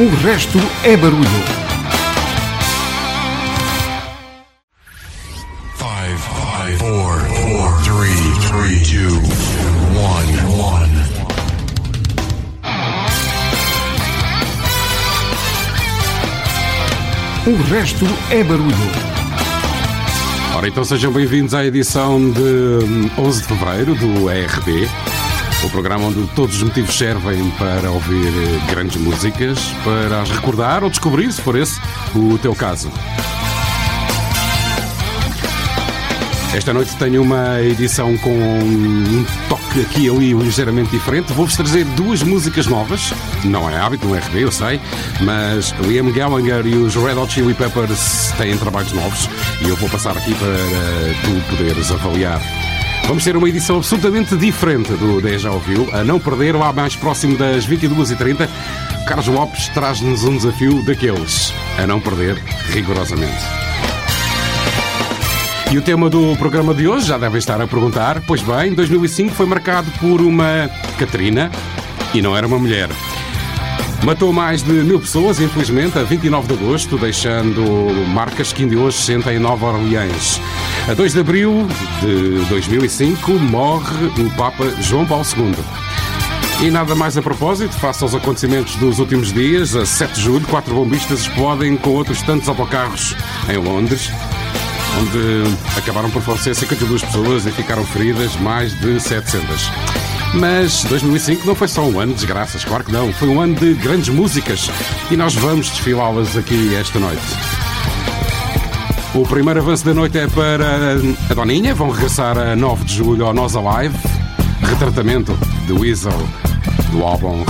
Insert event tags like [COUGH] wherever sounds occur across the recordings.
O resto é barulho. Five, five, four, four, three, three, two, one, one. O resto é barulho. Ora, então sejam bem-vindos à edição de hum, 11 de fevereiro do ERB, o programa onde todos os motivos servem para ouvir eh, grandes músicas, para as recordar ou descobrir, se for esse o teu caso. Esta noite tenho uma edição com um toque aqui e ali ligeiramente diferente. Vou-vos trazer duas músicas novas. Não é hábito no RB, eu sei, mas Liam Gallagher e os Red Hot Chili Peppers têm trabalhos novos e eu vou passar aqui para tu poderes avaliar. Vamos ter uma edição absolutamente diferente do 10 Já Ouviu. A não perder, lá mais próximo das 22h30, Carlos Lopes traz-nos um desafio daqueles. A não perder, rigorosamente. E o tema do programa de hoje, já devem estar a perguntar, pois bem, 2005 foi marcado por uma Catarina e não era uma mulher. Matou mais de mil pessoas, infelizmente, a 29 de agosto, deixando marcas que ainda hoje sentem em Nova Orleans. A 2 de abril de 2005 morre o Papa João Paulo II. E nada mais a propósito, face aos acontecimentos dos últimos dias, a 7 de julho, quatro bombistas explodem com outros tantos autocarros em Londres, onde acabaram por falecer 52 pessoas e ficaram feridas mais de 700. Mas 2005 não foi só um ano de desgraças, claro que não. Foi um ano de grandes músicas e nós vamos desfilá-las aqui esta noite. O primeiro avanço da noite é para a Doninha. Vão regressar a 9 de julho ao Nós Alive. Retratamento do Weasel do álbum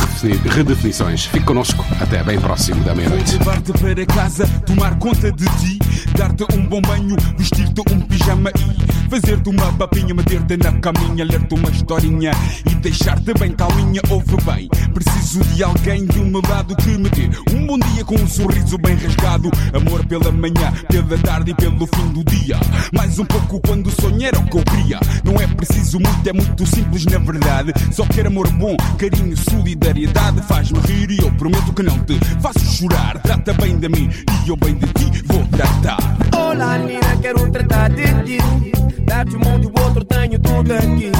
Redefinições. Fique connosco até bem próximo da meia-noite. Levar-te para casa, tomar conta de ti, dar-te um bom banho, vestir-te um pijama e fazer-te uma papinha, meter-te na caminha, ler-te uma historinha e deixar-te bem calminha. Ouve bem, preciso de alguém do meu lado que me dê um bom dia com um sorriso bem rasgado. Amor pela manhã, pela tarde e pelo fim do dia. Mais um pouco quando sonhar o que eu queria. Não é preciso muito, é muito simples na verdade. Só quero amor bom, carinho, solidariedade. Faz-me rir e eu prometo que não te faço chorar. Trata bem de mim e eu bem de ti vou tratar. Olá, Nina, quero tratar de ti. Dar-te um mão e o outro, tenho tudo aqui.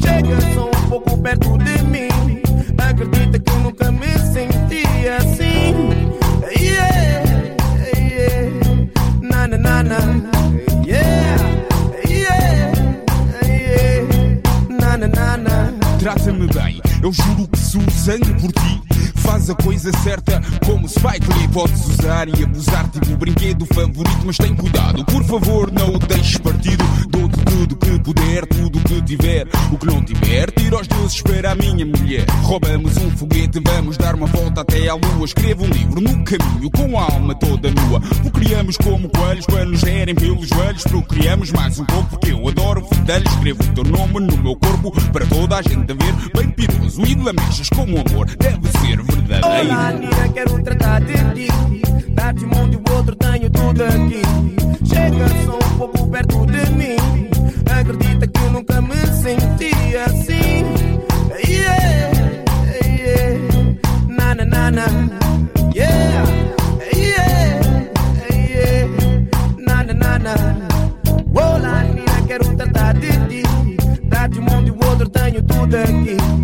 Chega só um pouco perto de mim. Acredita que eu nunca me senti assim. Yeah, yeah. Na, na, na, na. Yeah, yeah, yeah. Na, na, na, na. Trata-me bem, eu juro que sou sangue por ti. Faz a coisa certa como Spike Lee Podes usar e abusar tipo o brinquedo favorito Mas tem cuidado, por favor não o deixes partido. Dou-te tudo que puder, tudo que tiver. O que não tiver, tira os deuses para a minha mulher. Roubamos um foguete, vamos dar uma volta até à lua. Escrevo um livro no caminho com a alma toda nua. O criamos como coelhos para nos gerem pelos joelhos Procriamos mais um pouco porque eu adoro fidelhos Escrevo o teu nome no meu corpo para toda a gente ver. Bem piroso e lamechas como amor deve ser verdadeiro Olá, Nina, quero tratar de ti. Dar-te um mão e o outro, tenho tudo aqui. Chega só um pouco perto de mim. Acredita que eu nunca me senti assim. Yeah, yeah. Na, na, na, na. Yeah, yeah, yeah. Na, na, na, na. Olá, Nina, quero tratar de ti. Dar-te um mão e o outro, tenho tudo aqui.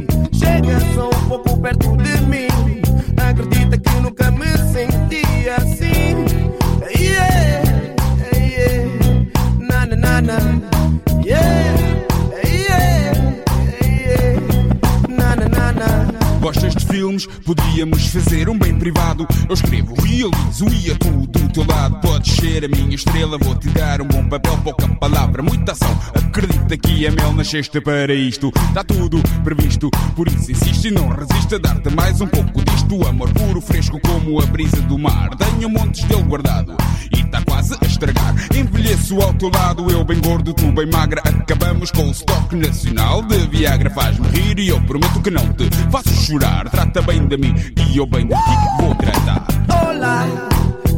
Podíamos fazer um bem privado. Eu escrevo, realizo e atuo do teu lado. Podes ser a minha estrela, vou te dar um bom papel, pouca palavra, muita ação. Acredita que é mel nasceste para isto. Está tudo previsto, por isso insiste e não resiste a dar-te mais um pouco disto. Amor puro, fresco como a brisa do mar. Tenho montes dele guardado e está quase a estragar. Envelheço ao teu lado, eu bem gordo, tu bem magra. Acabamos com o estoque nacional de Viagra. Faz-me rir e eu prometo que não te faço chorar. Trata bem de mim e eu bem de ti vou tratar. Olá,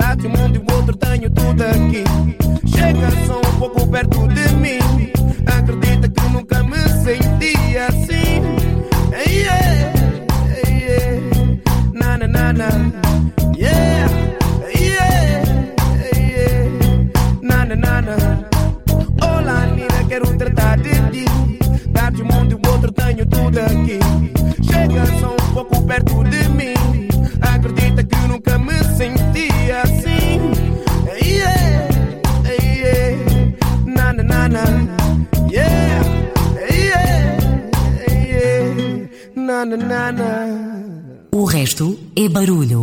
cidade, um mundo e outro, tenho tudo aqui. Chega só um pouco perto de mim. Acredita que nunca me senti assim. Yeah, yeah, na na na na. Yeah, yeah, yeah, na na na na. Olá, Nina, quero tratar de ti. Dar de um mundo e outro, tenho tudo aqui. Chega só um pouco perto de mim. Acredita nunca me senti assim. Yeah, yeah, na na na na. Yeah, yeah, yeah, na na na na. O resto é barulho.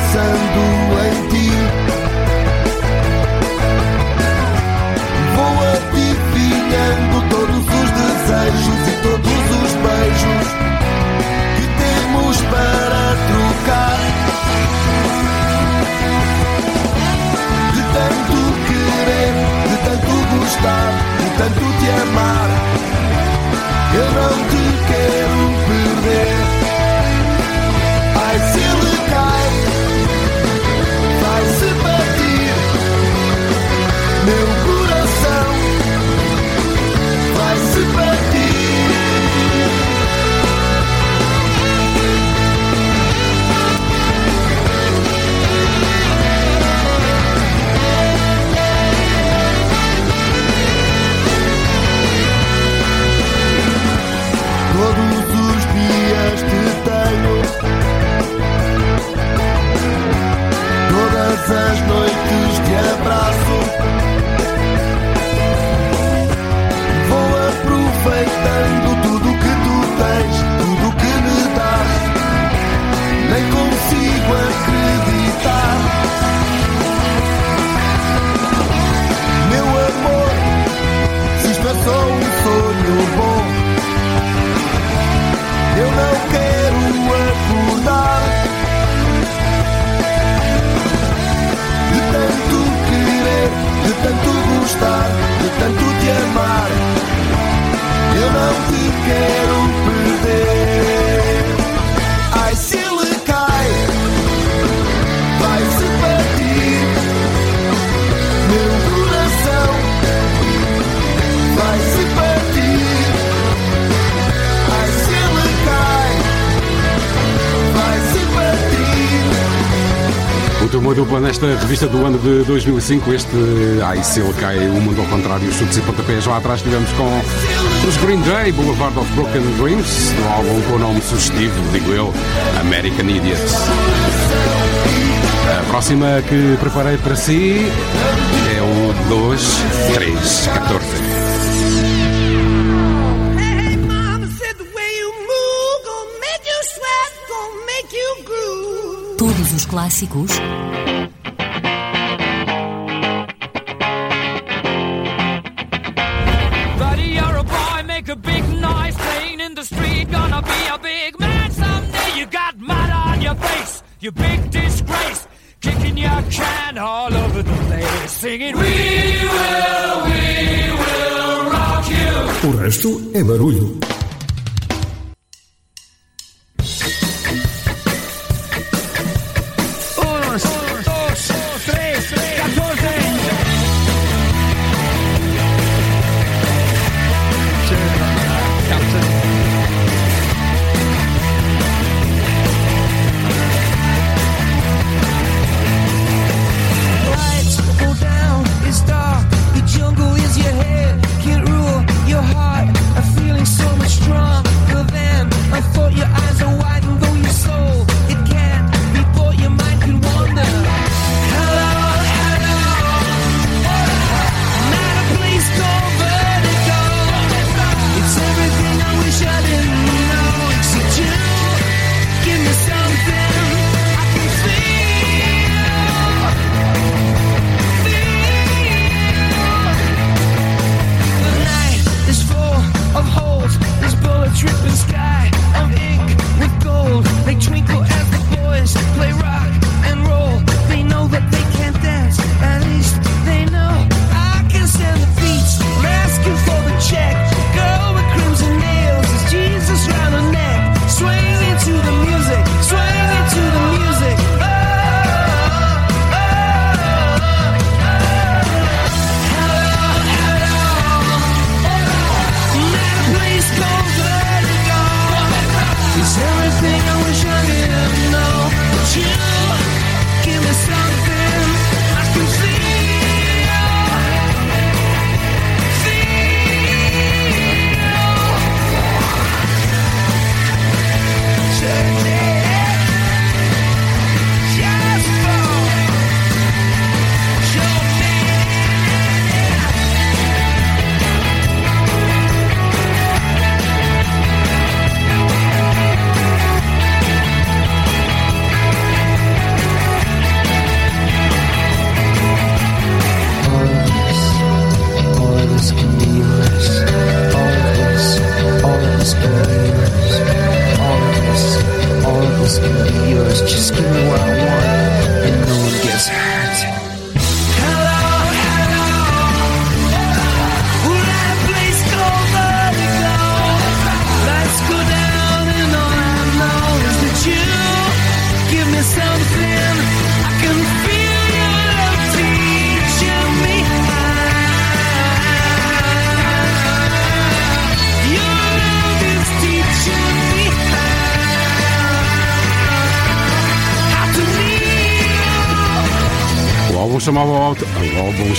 Pensando em ti. Vou adivinhando todos os desejos e todos os beijos que temos para trocar. De tanto querer, de tanto gostar, de tanto te amar, eu não te Todas as noites te abraço. Vou aproveitando tudo que tu tens, tudo que me dás. Nem consigo acreditar. Meu amor, se isto é só um sonho bom. Gostar De tanto te amar. Eu não te quero perder uma dupla nesta revista do ano de 2005, este Ai se ele cai, o mundo ao contrário, os chutes e pontapés. Lá atrás tivemos com os Green Day, Boulevard of Broken Dreams, do álbum com o nome sugestivo, digo eu, American Idiots. A próxima que preparei para si é o 2, 3, 14. Someday. You got mud on your face, you big disgrace. Kicking your can all over the place, singing, We will, we will rock you. O resto é barulho.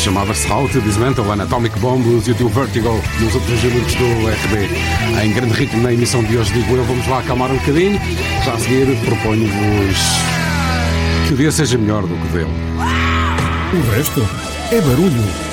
chamava-se How to Dismantle Anatomic Bomb, o YouTube Vertigo nos outros gigantes do RB. Em grande ritmo na emissão de hoje, digo eu, vamos lá acalmar um bocadinho. Já a seguir proponho-vos que o dia seja melhor do que o dele. O resto é barulho.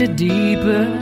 drifted deeper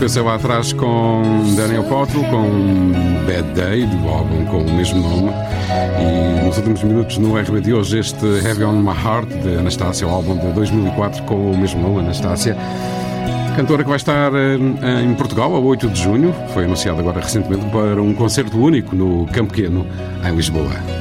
sequência lá atrás com Daniel Cottle, com Bad Day, do álbum com o mesmo nome. E nos últimos minutos no RB de hoje, este Heavy on My Heart, de Anastácia, o álbum de 2004 com o mesmo nome, Anastácia. Cantora que vai estar eh, em Portugal a 8 de junho, foi anunciado agora recentemente para um concerto único no Campo Pequeno, em Lisboa.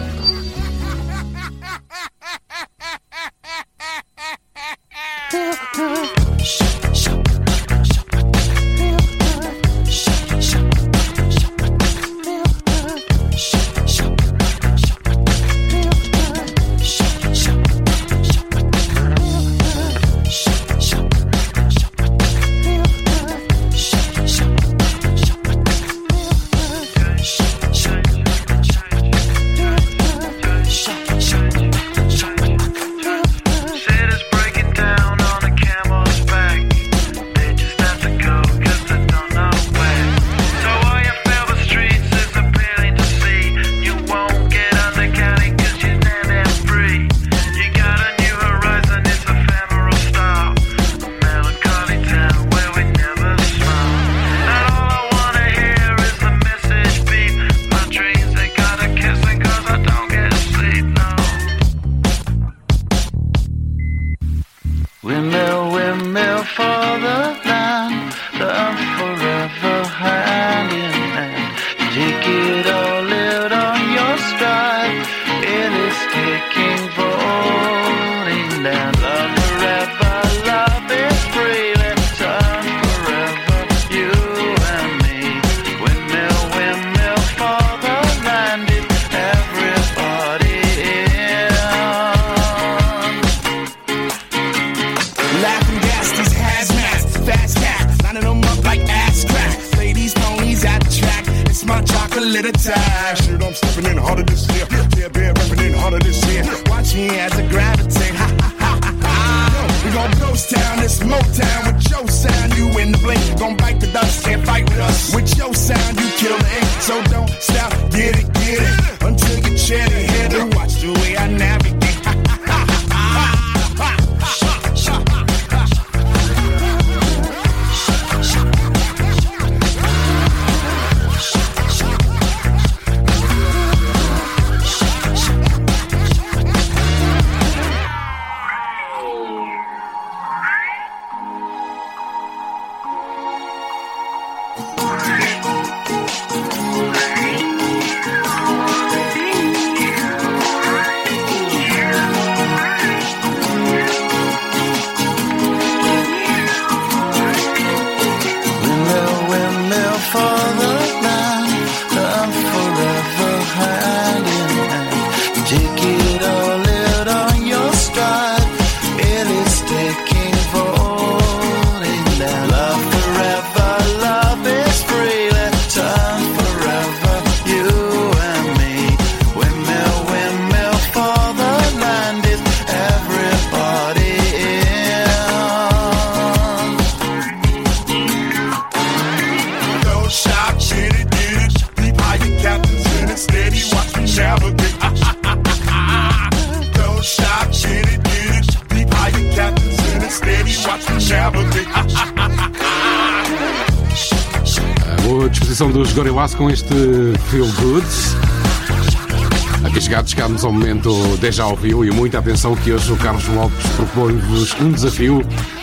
Momento déjà ouviu e muita atenção que hoje o Carlos Lopes propõe-vos um desafio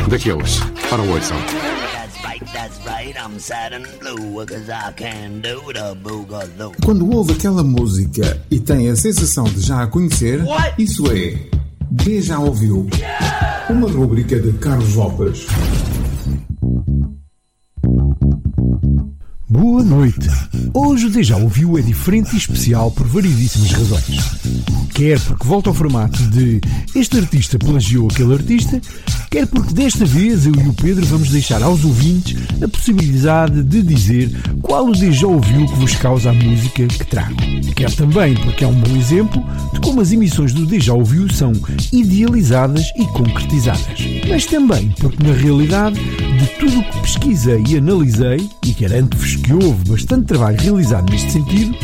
daqueles. Para o boogaloo. Quando ouve aquela música e tem a sensação de já a conhecer, isso é já ouviu. Uma rúbrica de Carlos Lopes. Boa noite. Hoje o Deja Ouviu é diferente e especial por variedíssimas razões. Quer porque volta ao formato de este artista plagiou aquele artista, quer porque desta vez eu e o Pedro vamos deixar aos ouvintes a possibilidade de dizer qual o Deja Ouviu que vos causa a música que trago. Quer também porque é um bom exemplo de como as emissões do Deja Ouviu são idealizadas e concretizadas. Mas também porque na realidade de tudo o que pesquisei e analisei, e garanto-vos que houve bastante trabalho realizado neste sentido,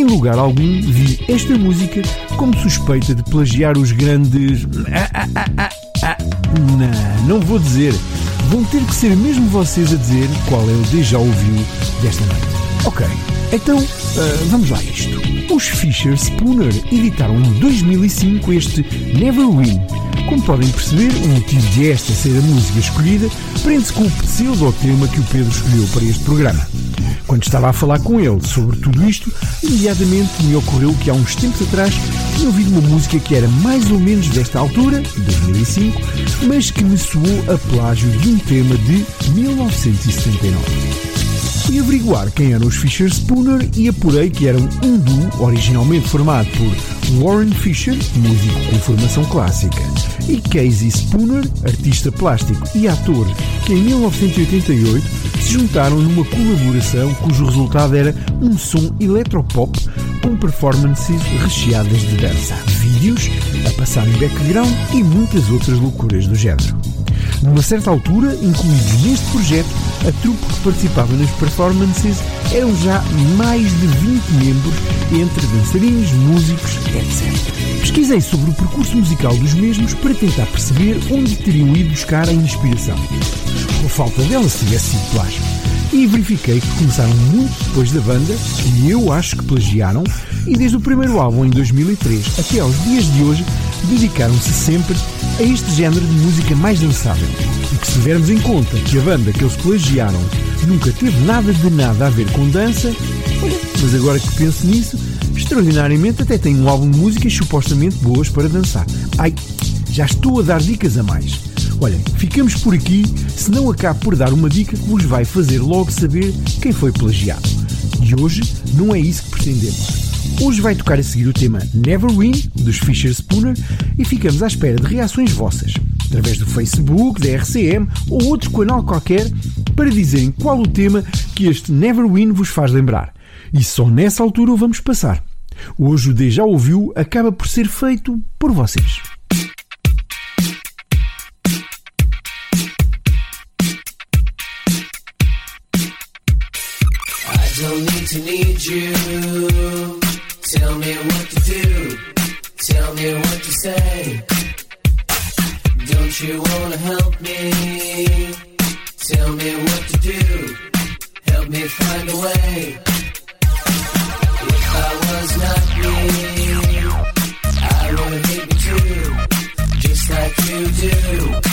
em lugar algum vi esta música como suspeita de plagiar os grandes. Ah, ah, ah. Não, não vou dizer. Vão ter que ser mesmo vocês a dizer qual é o déjà ouviu desta noite. Ok, então ah, vamos lá a isto. Os Fisher Spooner editaram em 2005 este Never Win. Como podem perceber, o motivo de esta ser a música escolhida prende-se com o pseudo-tema que o Pedro escolheu para este programa. Quando estava a falar com ele sobre tudo isto, imediatamente me ocorreu que há uns tempos atrás tinha ouvido uma música que era mais ou menos desta altura, 2005, mas que me soou a plágio de um tema de 1979. Fui averiguar quem eram os Fisher Spooner e apurei que eram um duo originalmente formado por Warren Fisher, músico com formação clássica, e Casey Spooner, artista plástico e ator, que em 1988 se juntaram numa colaboração cujo resultado era um som eletropop com performances recheadas de dança, vídeos a passar em background e muitas outras loucuras do género. Numa certa altura, incluídos neste projeto, a trupe que participava nas performances eram já mais de 20 membros, entre dançarinos, músicos, etc. Pesquisei sobre o percurso musical dos mesmos para tentar perceber onde teriam ido buscar a inspiração. Por falta dela se tivesse sido plágio. E verifiquei que começaram muito depois da banda, que eu acho que plagiaram, e desde o primeiro álbum em 2003 até aos dias de hoje, dedicaram-se sempre a este género de música mais dançável. E que se tivermos em conta que a banda que eles plagiaram nunca teve nada de nada a ver com dança, mas agora que penso nisso, extraordinariamente até tem um álbum de músicas supostamente boas para dançar. Ai, já estou a dar dicas a mais. Olhem, ficamos por aqui, senão acabo por dar uma dica que vos vai fazer logo saber quem foi plagiado. E hoje não é isso que pretendemos. Hoje vai tocar a seguir o tema Never Win, dos Fisher Spooner, e ficamos à espera de reações vossas, através do Facebook, da RCM ou outro canal qualquer, para dizerem qual o tema que este Never Win vos faz lembrar. E só nessa altura o vamos passar. Hoje o Deja Ouviu acaba por ser feito por vocês. I don't need to need you. me what to do. Tell me what to say. Don't you wanna help me? Tell me what to do. Help me find a way. If I was not me, I would hate me too, just like you do.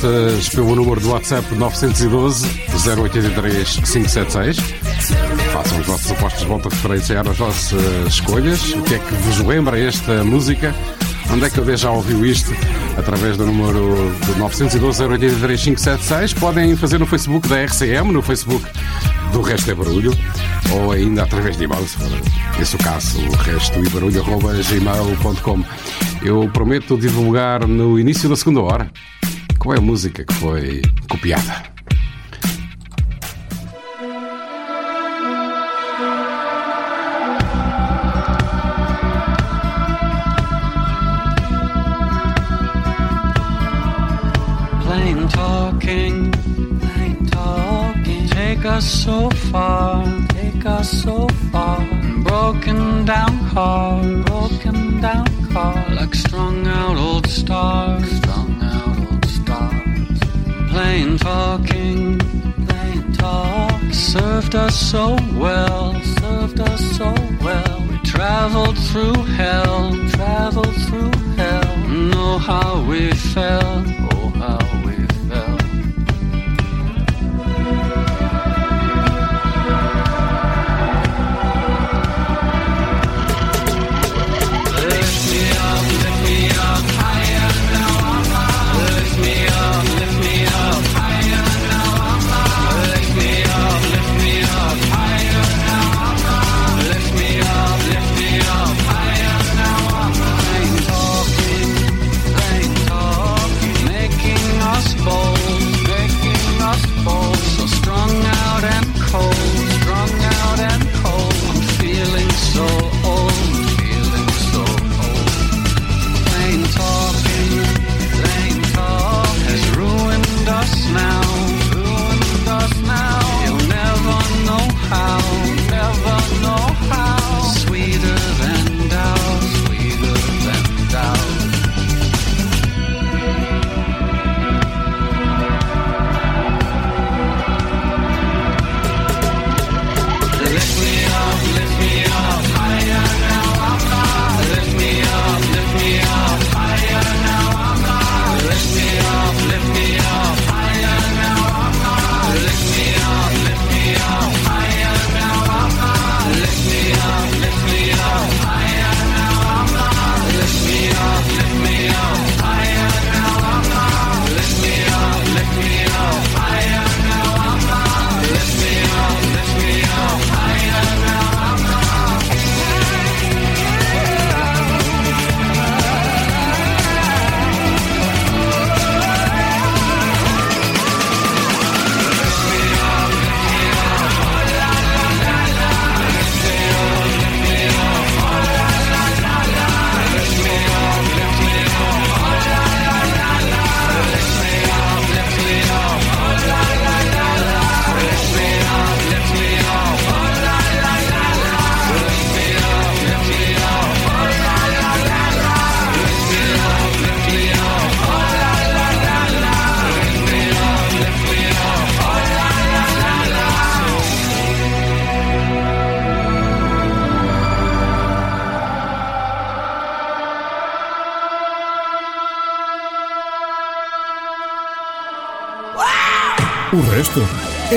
notas eh, pelo número do WhatsApp 912 083 576. Façam os vossos apostos, volto a referenciar as vossas eh, escolhas. O que é que vos lembra esta música? Onde é que eu já ouviu isto? Através do número 912-083-576. Podem fazer no Facebook da RCM, no Facebook do Resto é Barulho, ou ainda através de e-mail, se esse o caso, o resto e barulho, arroba, gmail.com. Eu prometo divulgar no início da segunda hora qual é a música que foi copiada?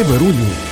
Северу-Юг.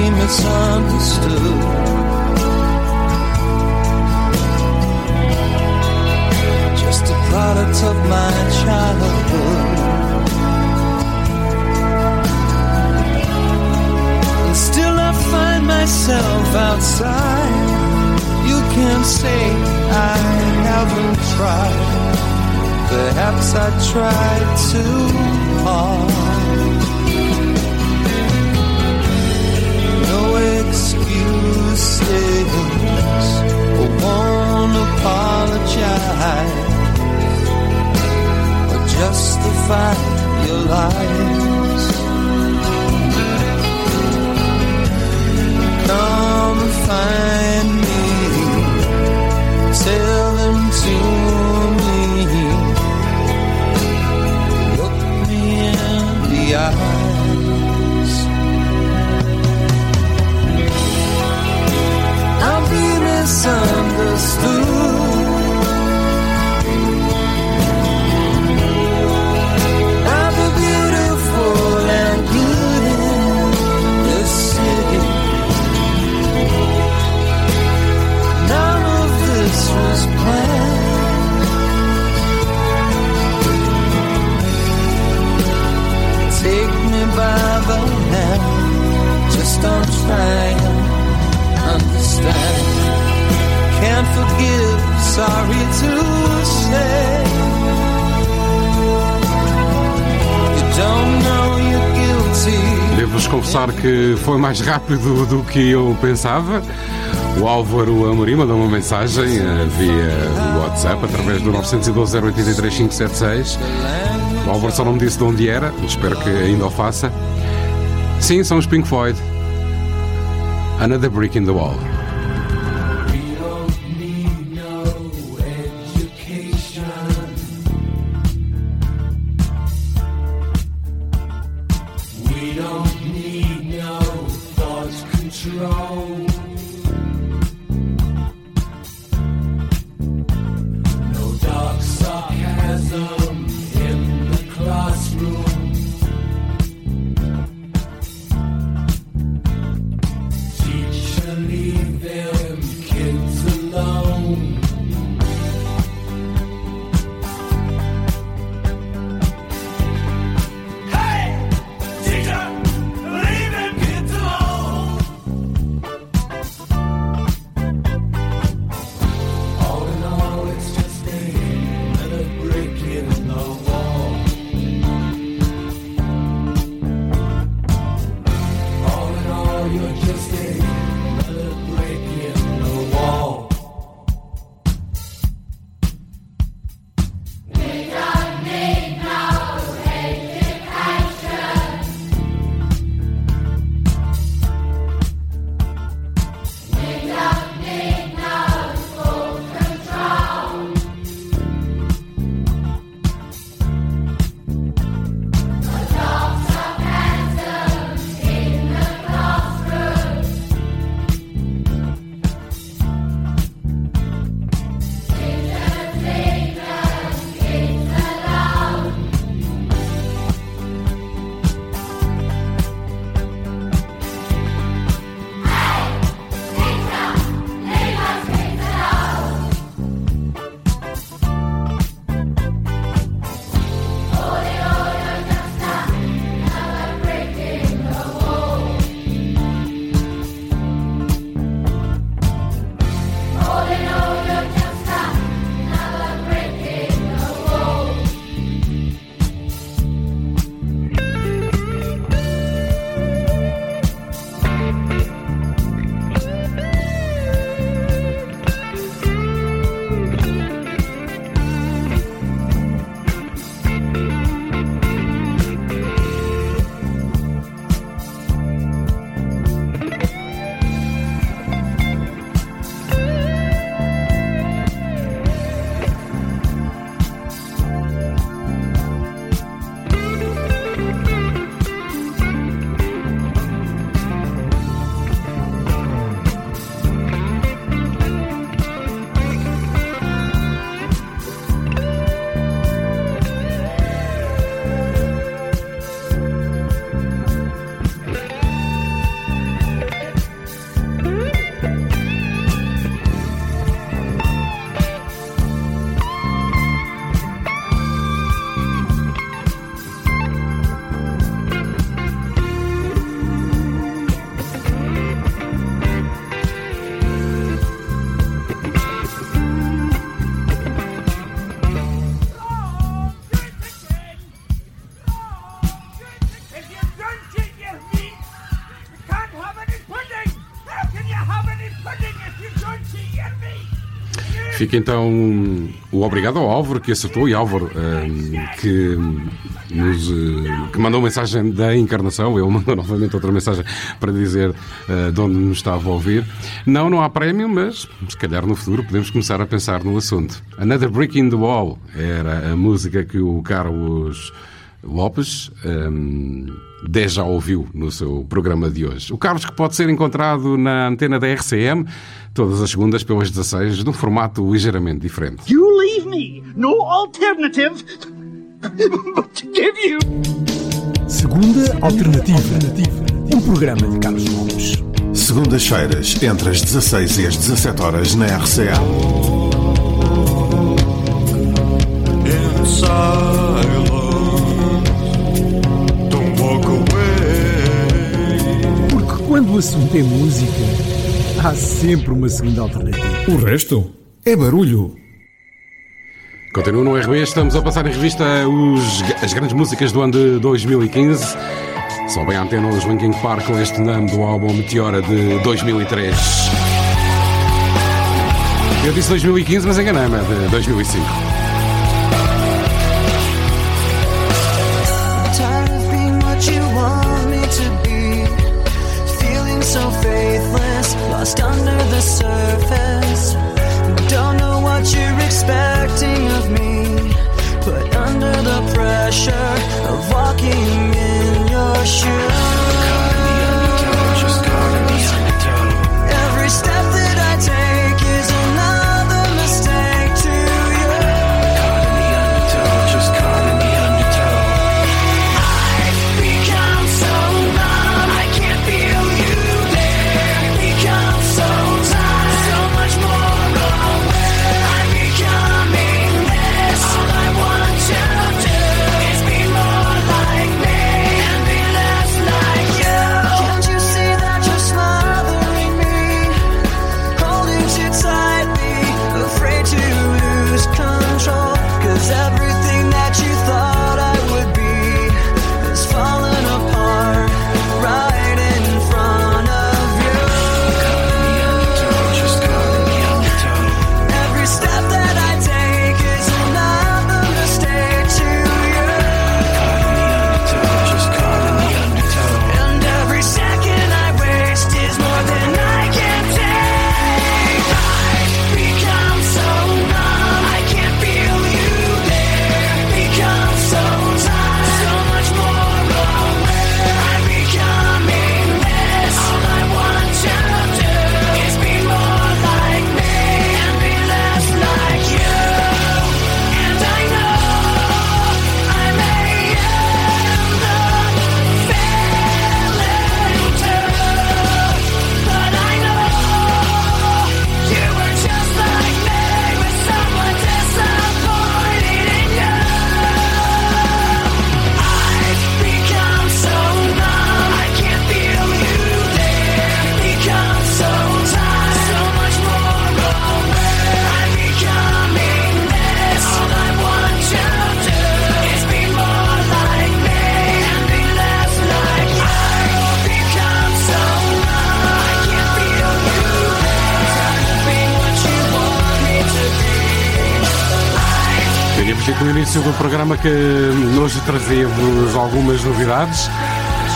be misunderstood. just a product of my childhood. And still I find myself outside. You can't say I haven't tried. Perhaps I tried too hard. mais rápido do que eu pensava. O Álvaro Amorim mandou uma mensagem eh, via WhatsApp através do 912 083 576. O Álvaro só não me disse de onde era, espero que ainda o faça. Sim, são os Pink Floyd. Another Brick in the Wall. Fica então o obrigado ao Álvaro que acertou e Álvaro ehm, que, nos, eh, que mandou mensagem da encarnação. Ele mandou [LAUGHS] novamente outra mensagem para dizer eh, de onde nos estava a ouvir. Não, não há prémio, mas se calhar no futuro podemos começar a pensar no assunto. Another Brick in the Wall era a música que o Carlos Lopes ehm, de já ouviu no seu programa de hoje. O Carlos que pode ser encontrado na antena da RCM todas as segundas pelas 16, num formato ligeiramente diferente. You leave me no alternative but to give you. Segunda Alternativa. Um programa de Carlos Lopes. Segundas-feiras, entre as 16 e as 17 horas na RCA. In assunto é música, há sempre uma segunda alternativa. O resto é barulho. Continua no RB, estamos a passar em revista os- as grandes músicas do ano de 2015. Só bem a antena os Linkin Park com este nome do álbum Meteora de 2003. Eu disse 2015, mas enganei-me, é de 2005. Programa que hoje trazia-vos algumas novidades.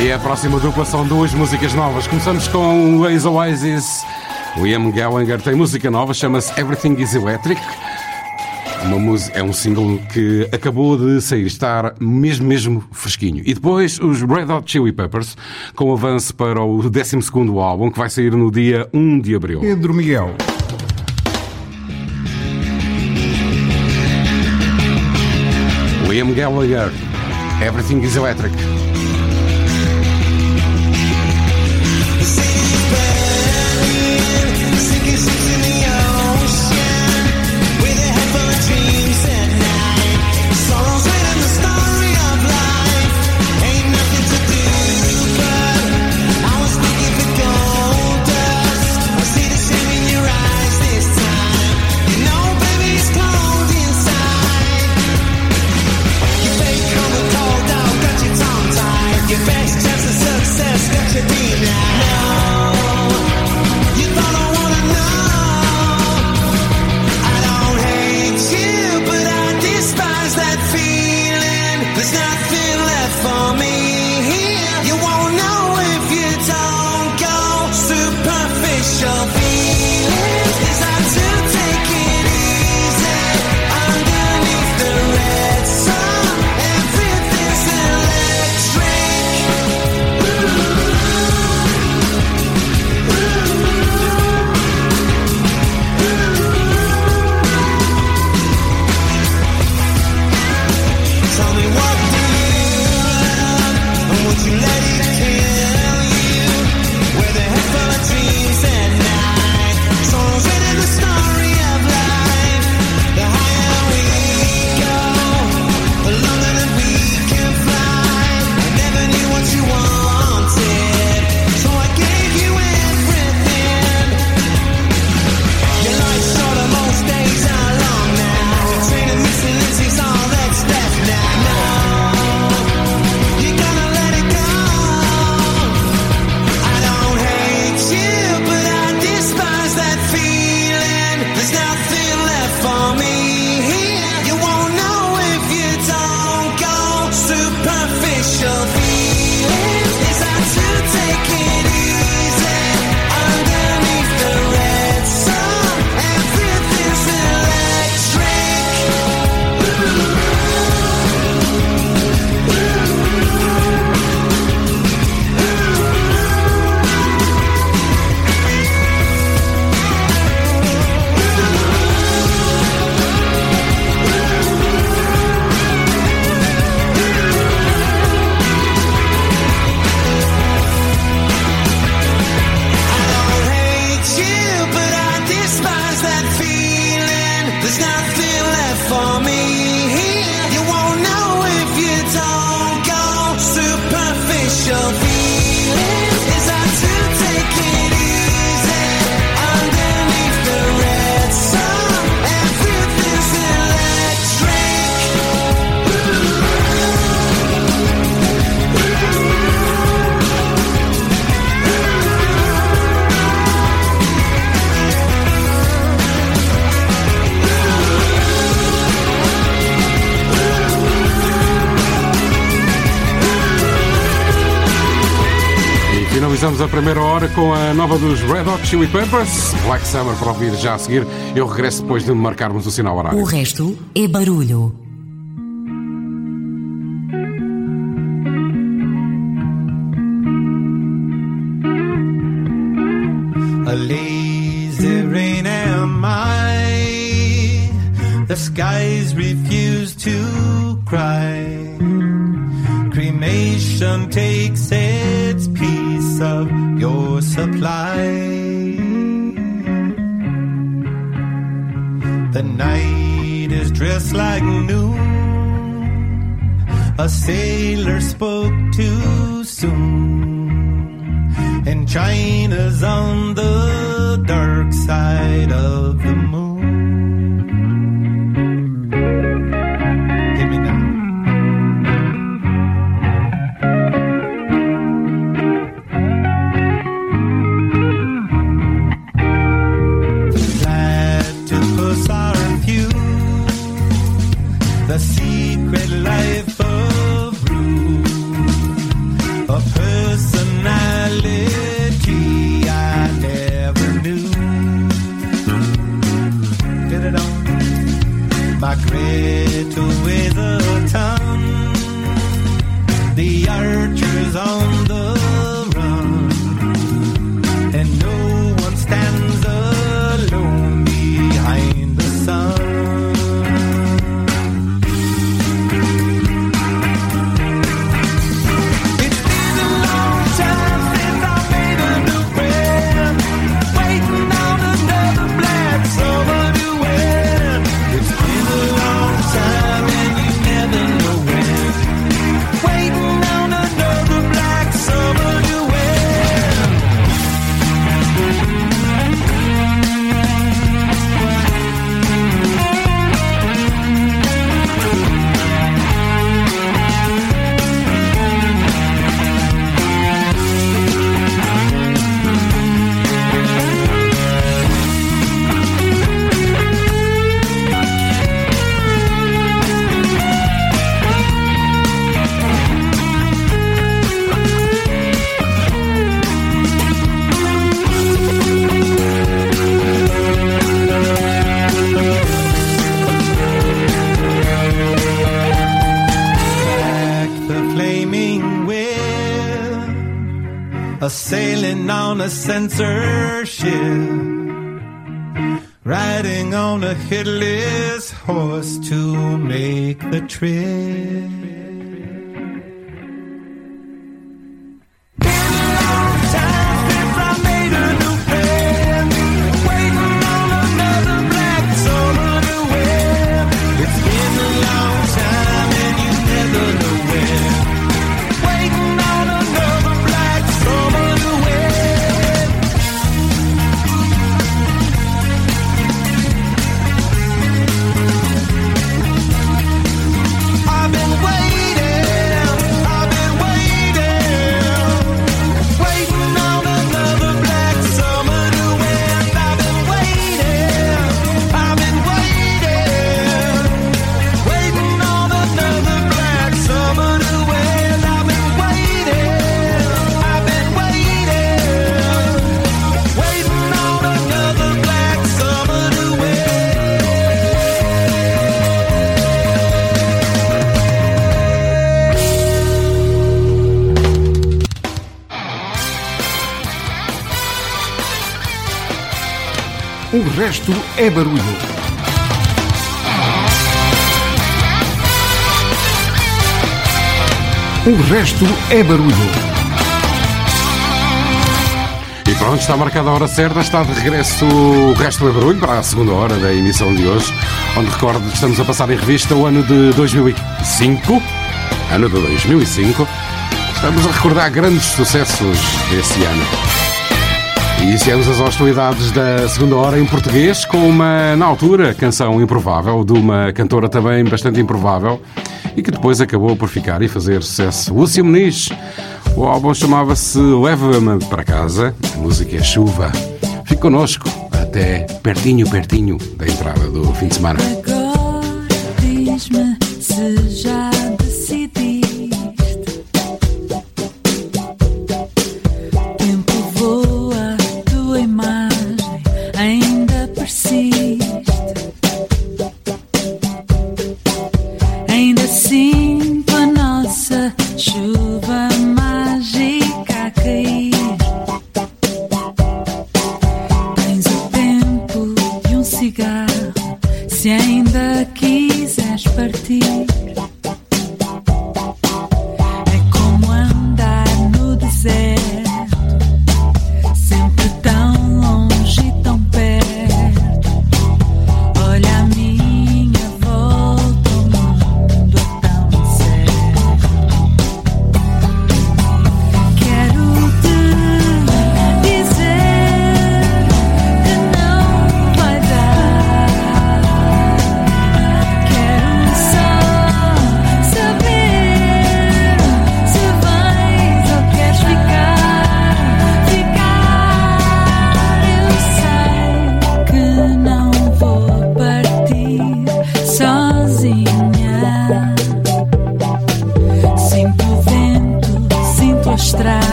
E a próxima dupla são duas músicas novas. Começamos com o ex-Oasis. Liam Gallagher tem música nova, chama-se Everything is Electric. Uma música, é um single que acabou de sair, estar mesmo, mesmo fresquinho. E depois os Red Hot Chili Peppers, com avanço para o 12 álbum, que vai sair no dia 1 de abril. Pedro Miguel. Liam Gallagher, Everything is Electric. nova dos Red Hot Chili Peppers, Black Summer para ouvir já a seguir. Eu regresso depois de marcarmos o sinal horário. O resto é barulho. personality I never knew. My. Riding on resto é barulho. E pronto, está marcada a hora certa, está de regresso o resto do barulho para a segunda hora da emissão de hoje, onde recordo que estamos a passar em revista o ano de 2005. Ano de 2005. Estamos a recordar grandes sucessos desse ano. Iniciamos as hostilidades da segunda hora em português com uma, na altura, canção improvável, de uma cantora também bastante improvável e que depois acabou por ficar e fazer sucesso. Lúcia Muniz. O álbum chamava-se Leva-me para casa, a música é Chuva. Fique connosco até pertinho, pertinho da entrada do fim de semana.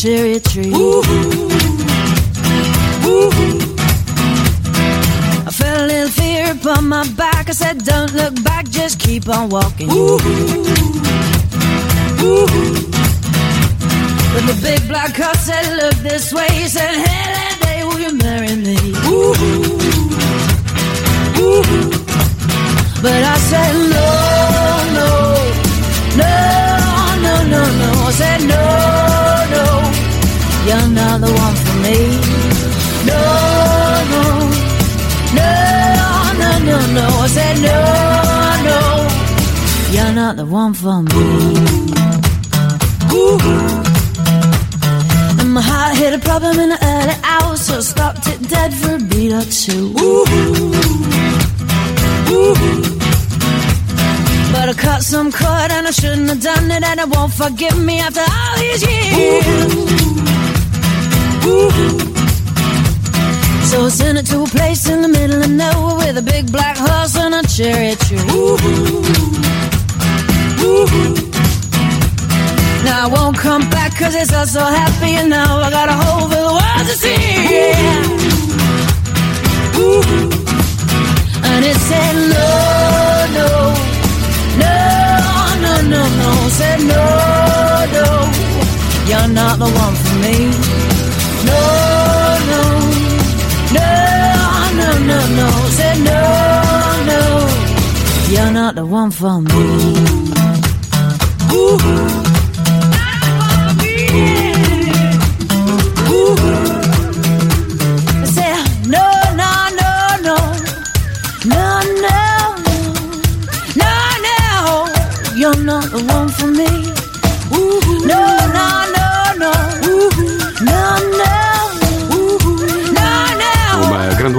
Cherry tree. I felt a little fear upon my back. I said, Don't look back, just keep on walking. But the big black horse said, Look this way. He said, Hey, lady, will you marry me? But I said, No, no, no, no, no, no. I said, no, you're not the one for me. No, no, no, no, no, no. I said, No, no, you're not the one for me. Ooh. And my heart hit a problem in the early hours, so I stopped it dead for a beat or two. Ooh. But I cut some cord and I shouldn't have done it, and it won't forgive me after all these years. So I sent it to a place in the middle of nowhere with a big black horse and a cherry tree. Now I won't come back cause it's all so happy and now I got a whole the world to see. Yeah. And it said no, no, no, no, no, no. Said no, no, you're not the one for me. No, no, no, no, no, no. No, no, you're not the one for me.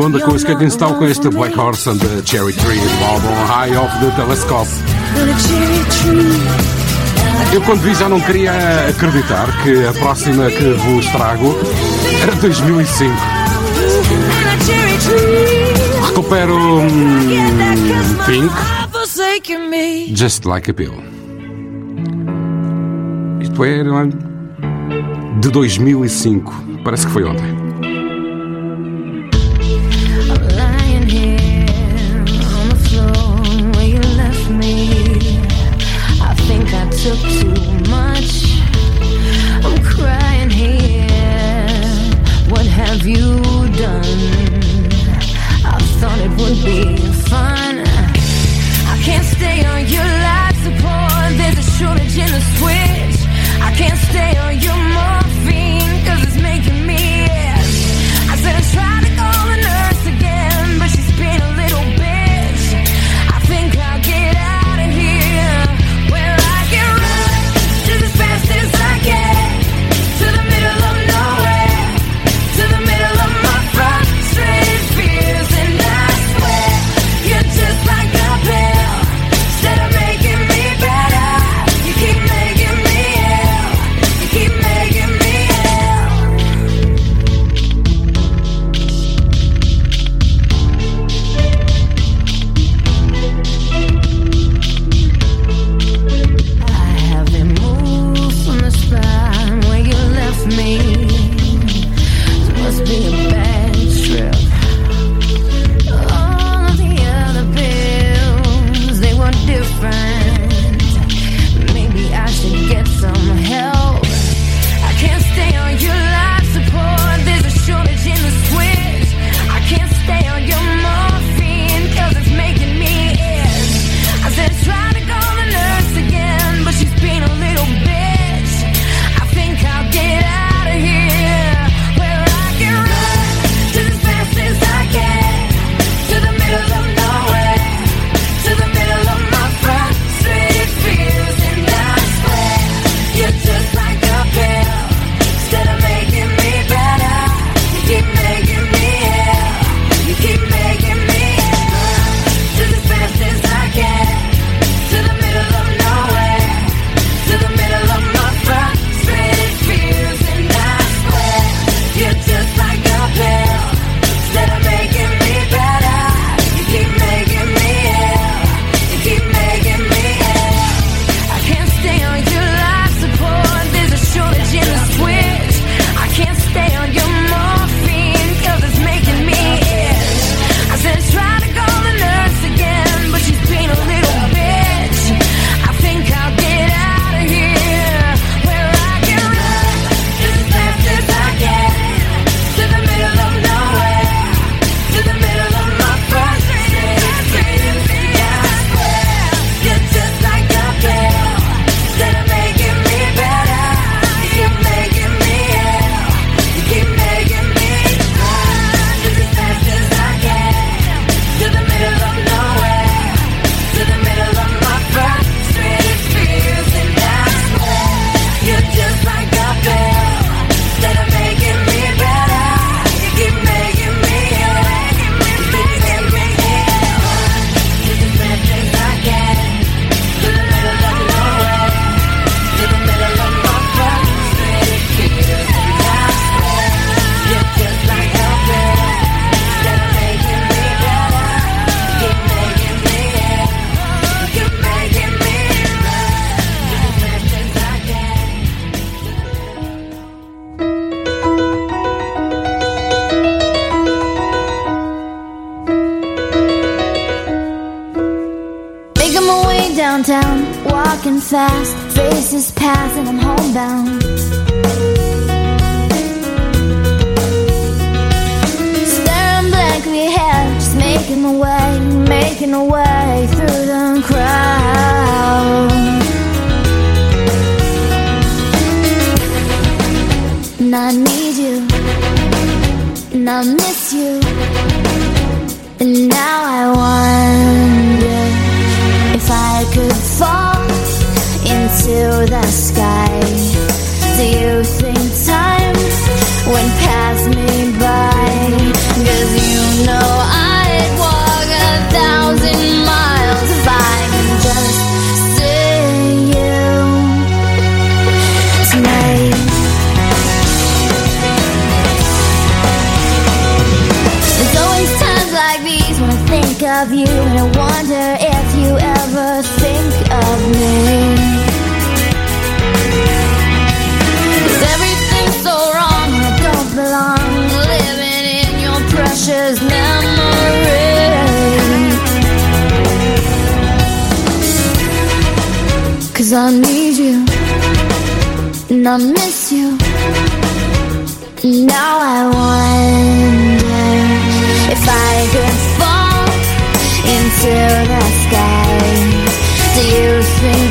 Onda com o Skating Stone com este Black Horse and the Cherry Tree do álbum High of the Telescope. Eu quando vi já não queria acreditar que a próxima que vos trago era 2005. Recupero um, Pink. Just Like a Pill. Isto é é? de 2005. Parece que foi ontem. I need you, and I miss you. Now I wonder if I could fall into the sky. Do you think?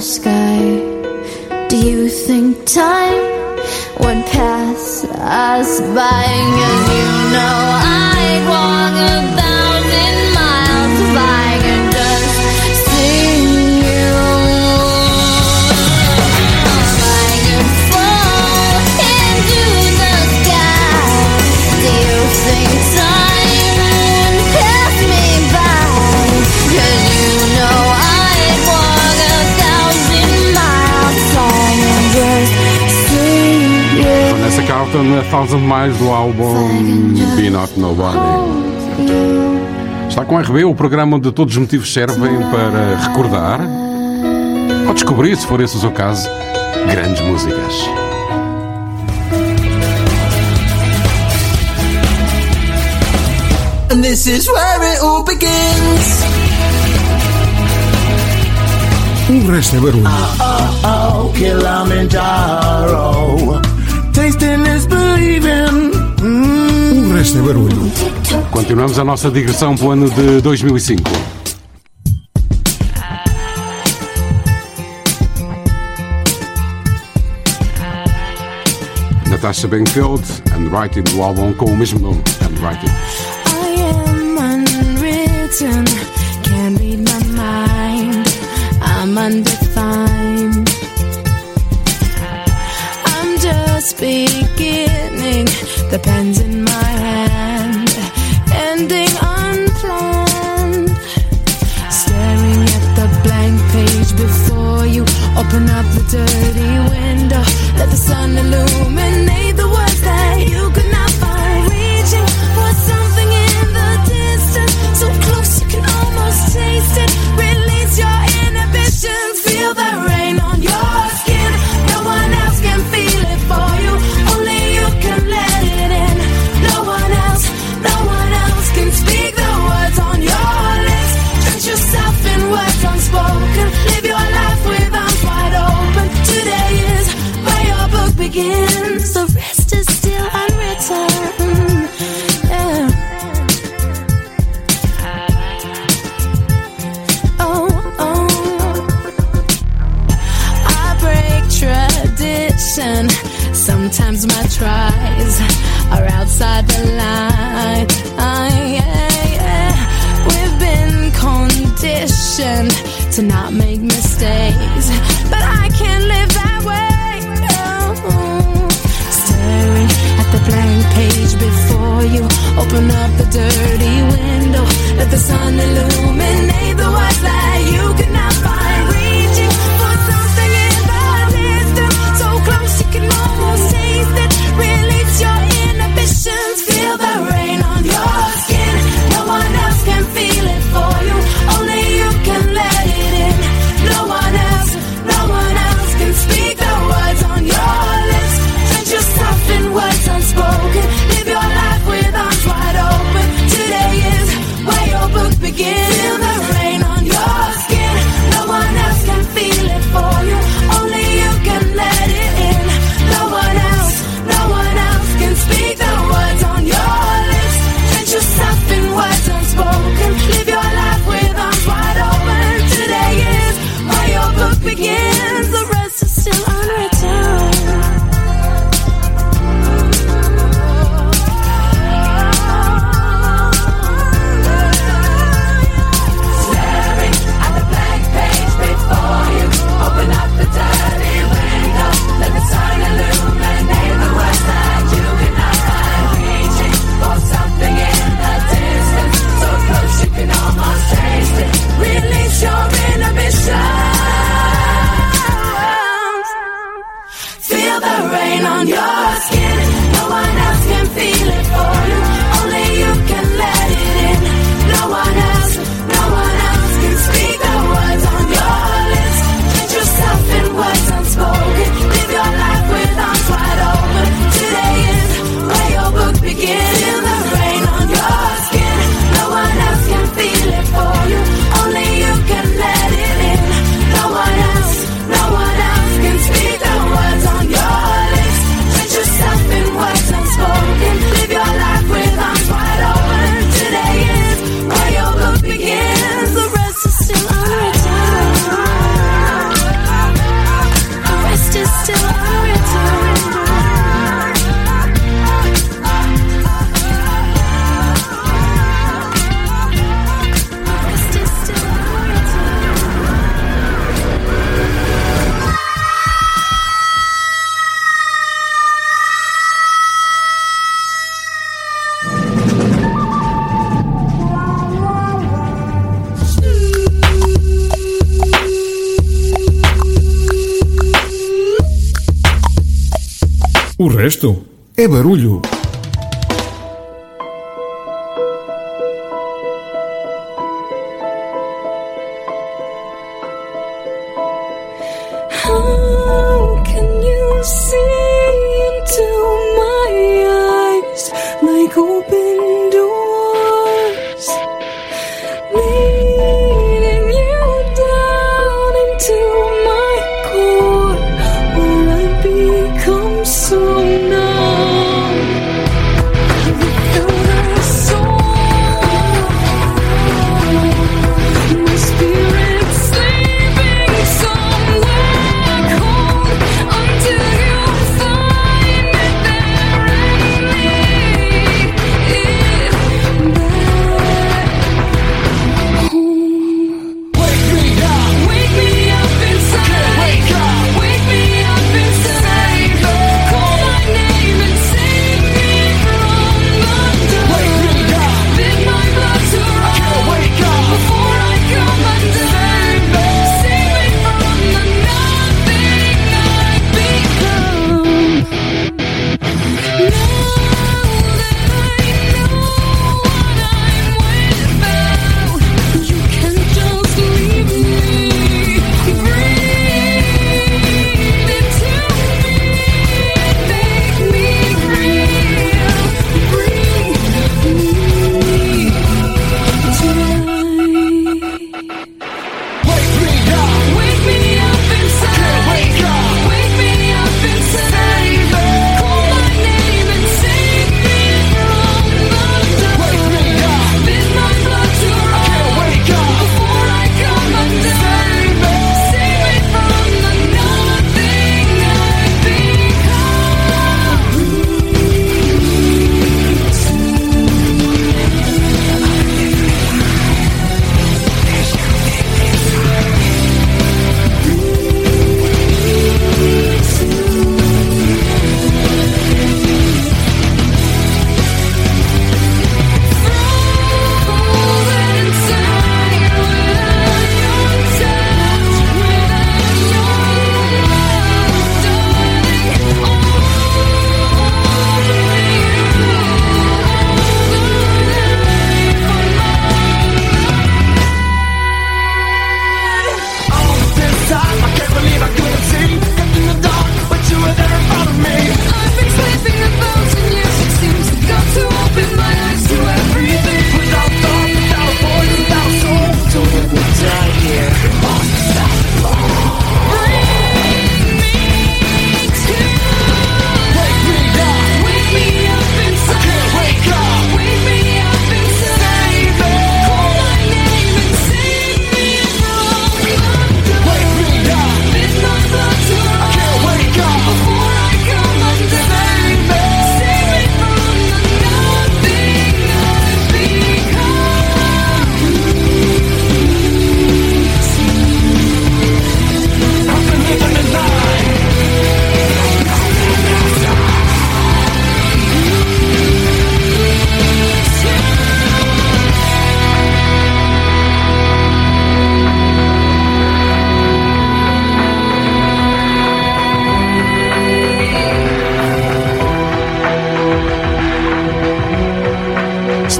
sky. Do you think time would pass us by? Cause you know faltam é a thousand mais do álbum Be Not Nobody. Está com a RB, o programa onde todos os motivos servem para recordar ou descobrir, se for esse o seu caso, grandes músicas. And this is where it all begins. O resto é barulho. Oh, oh, oh, Mm. O resto é barulho. Continuamos a nossa digressão para o ano de 2005. Natasha Benfield, Handwriting, do álbum com o mesmo nome, Handwriting. I am unwritten, can't read my mind, I'm undefined. dirty window. Let the sun illuminate.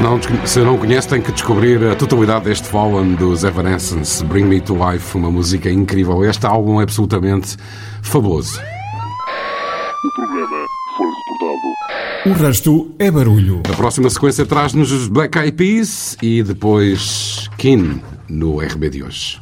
Não, se não conhece, tem que descobrir a totalidade deste Fallen dos Evanescence, Bring Me to Life, uma música incrível. Este álbum é absolutamente fabuloso. O programa foi reportado. O resto é barulho. A próxima sequência traz-nos os Black Eyed Peas e depois Kin no RB de hoje.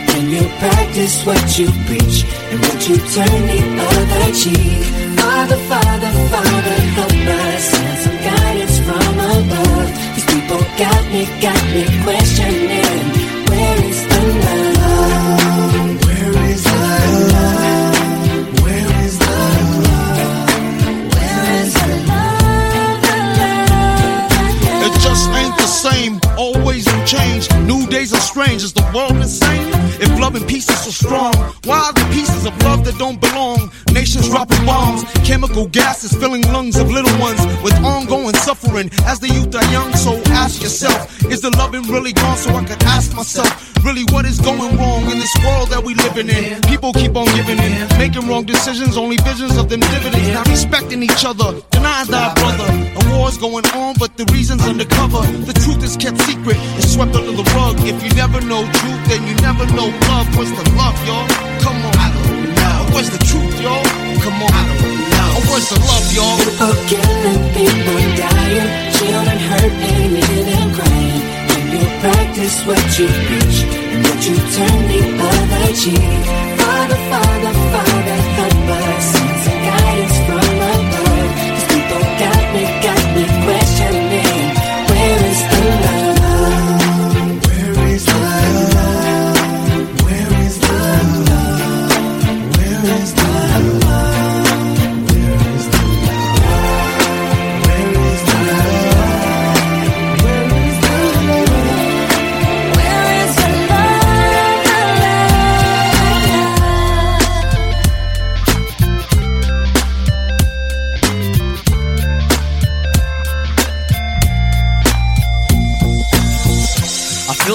You practice what you preach and would you turn the other cheek? Father, Father, Father, help us send some guidance from above. These people got me, got me questioning. Where is the love? Where is the love? Where is the love? Where is the love? The love, the love? It just ain't the same, oh, new change. New days are strange. Is the world insane? If love and peace is so strong, why are the pieces of love that don't belong? Nations dropping bombs, chemical gases filling lungs of little ones with ongoing suffering. As the youth are young, so ask yourself, is the loving really gone? So I could ask myself, really, what is going wrong in this world that we living in? People keep on giving in, making wrong decisions, only visions of them dividends. Not respecting each other, denying thy brother. A war's going on, but the reason's undercover. The truth is kept secret, it's swept under the rug. If you never know truth, then you never know love. What's the love, y'all? Come on, I don't know. What's the truth, y'all? Come on, I don't know. What's the love, y'all? People killing, people dying, children hurt, and crying. Can you practice what you preach and you turn the other cheek? Father, Father, Father, help us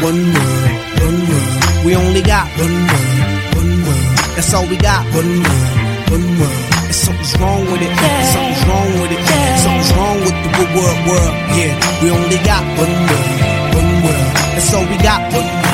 One word, one word. We only got one word, one word. That's all we got. One word, one word. And something's wrong with it. Something's wrong with it. Something's wrong with the world, world. Yeah, we only got one word, one word. That's all we got. One word.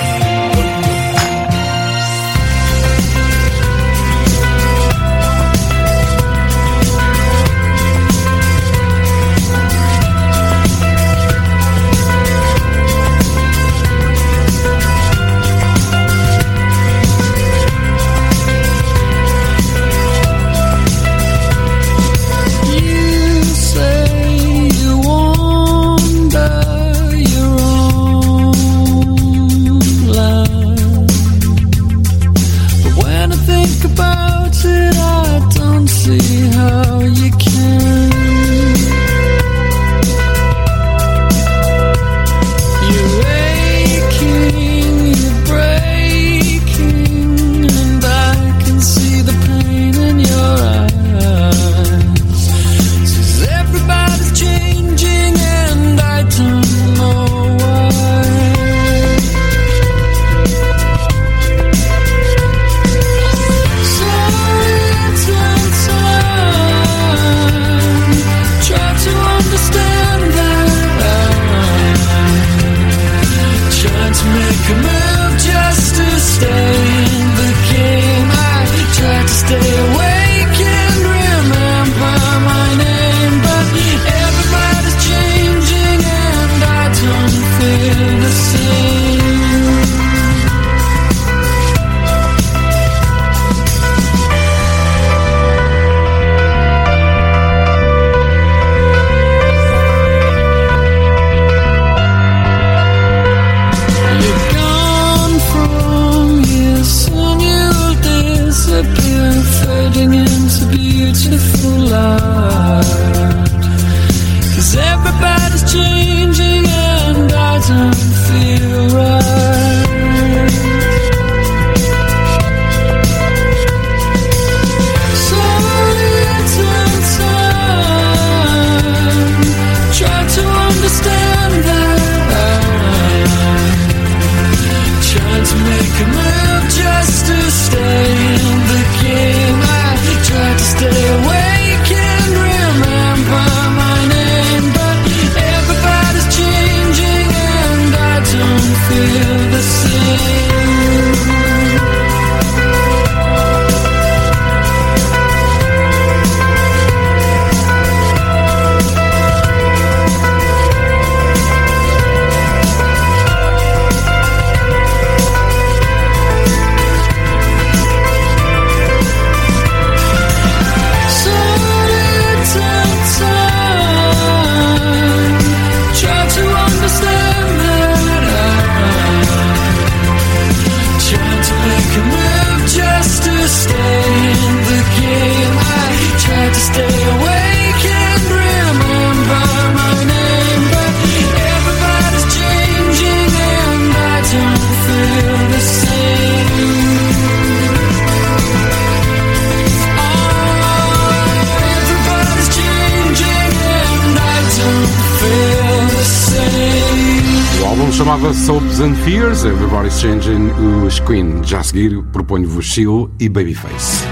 Queen. Já a seguir, proponho-vos Seal e Babyface.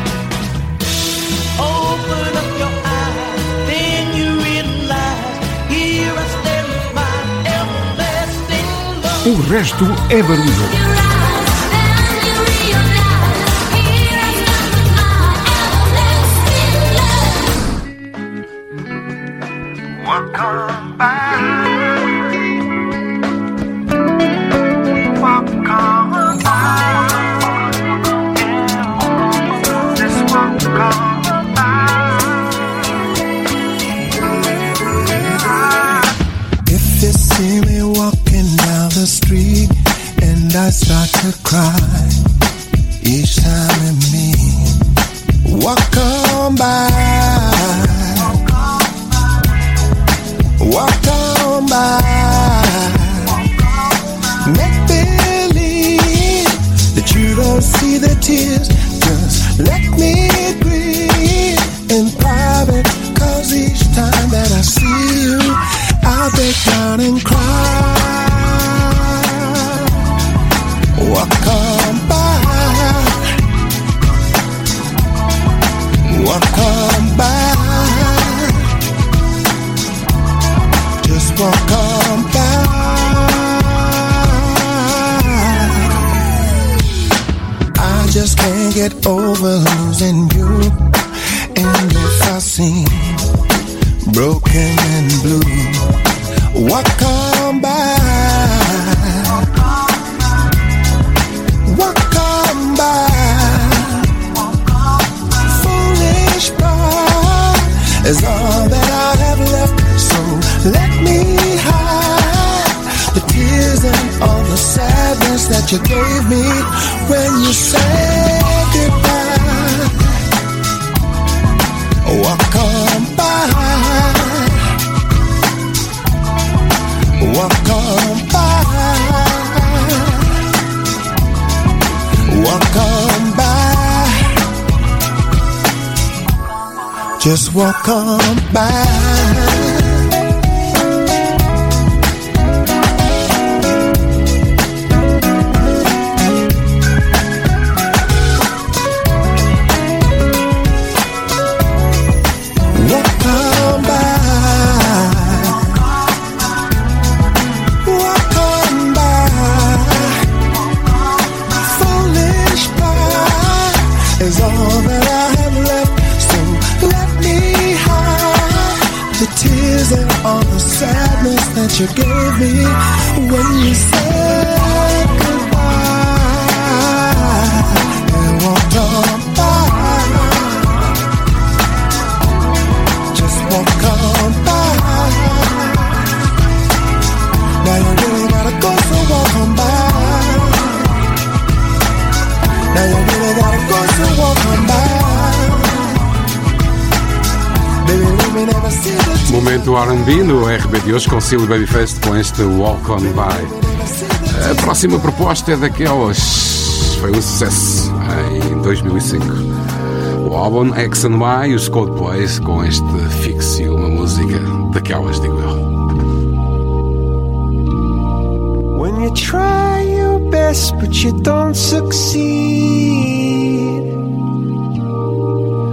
O resto é barulho. You gave me when you said Momento R&B no RB de hoje com Silly Babyface com este Walk On By. A próxima proposta é daquelas. Foi um sucesso em 2005. O álbum X and Y e os Coldplays com este Fixe, uma música daquelas, digo eu. When you try your best but you don't succeed.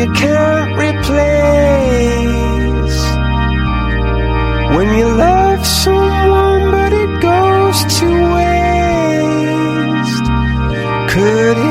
you can't replace. When you love someone but it goes to waste. Could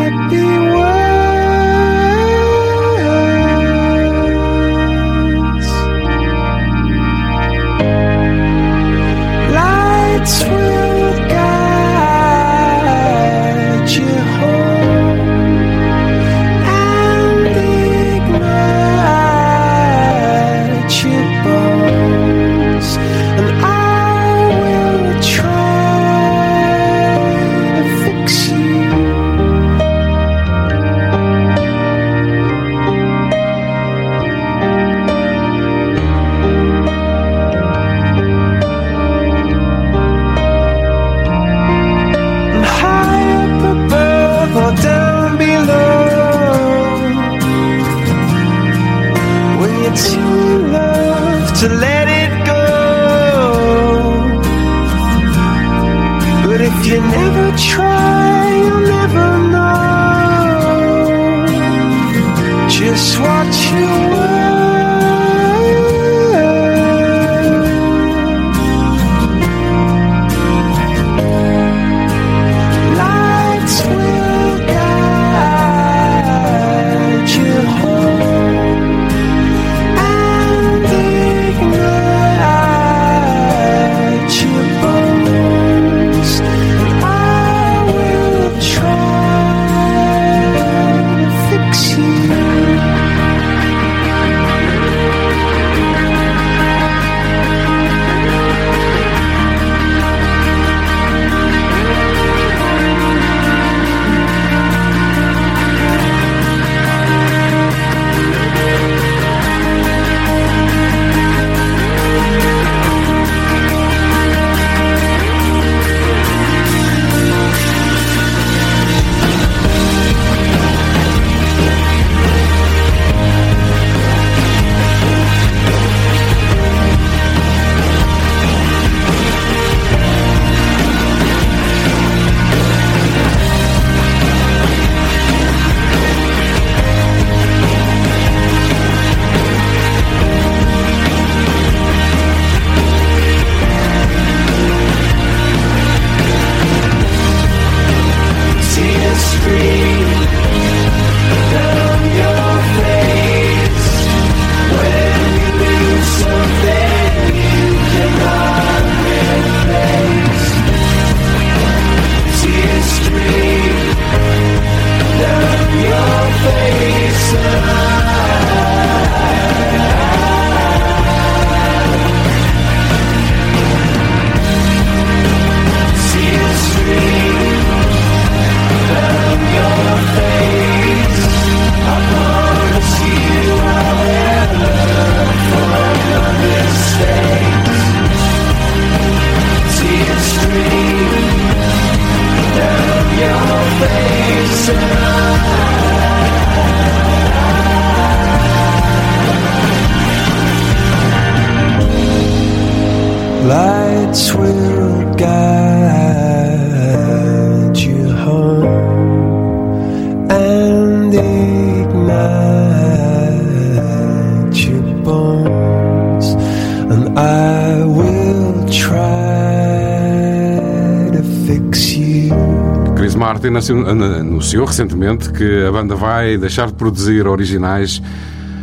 anunciou recentemente que a banda vai deixar de produzir originais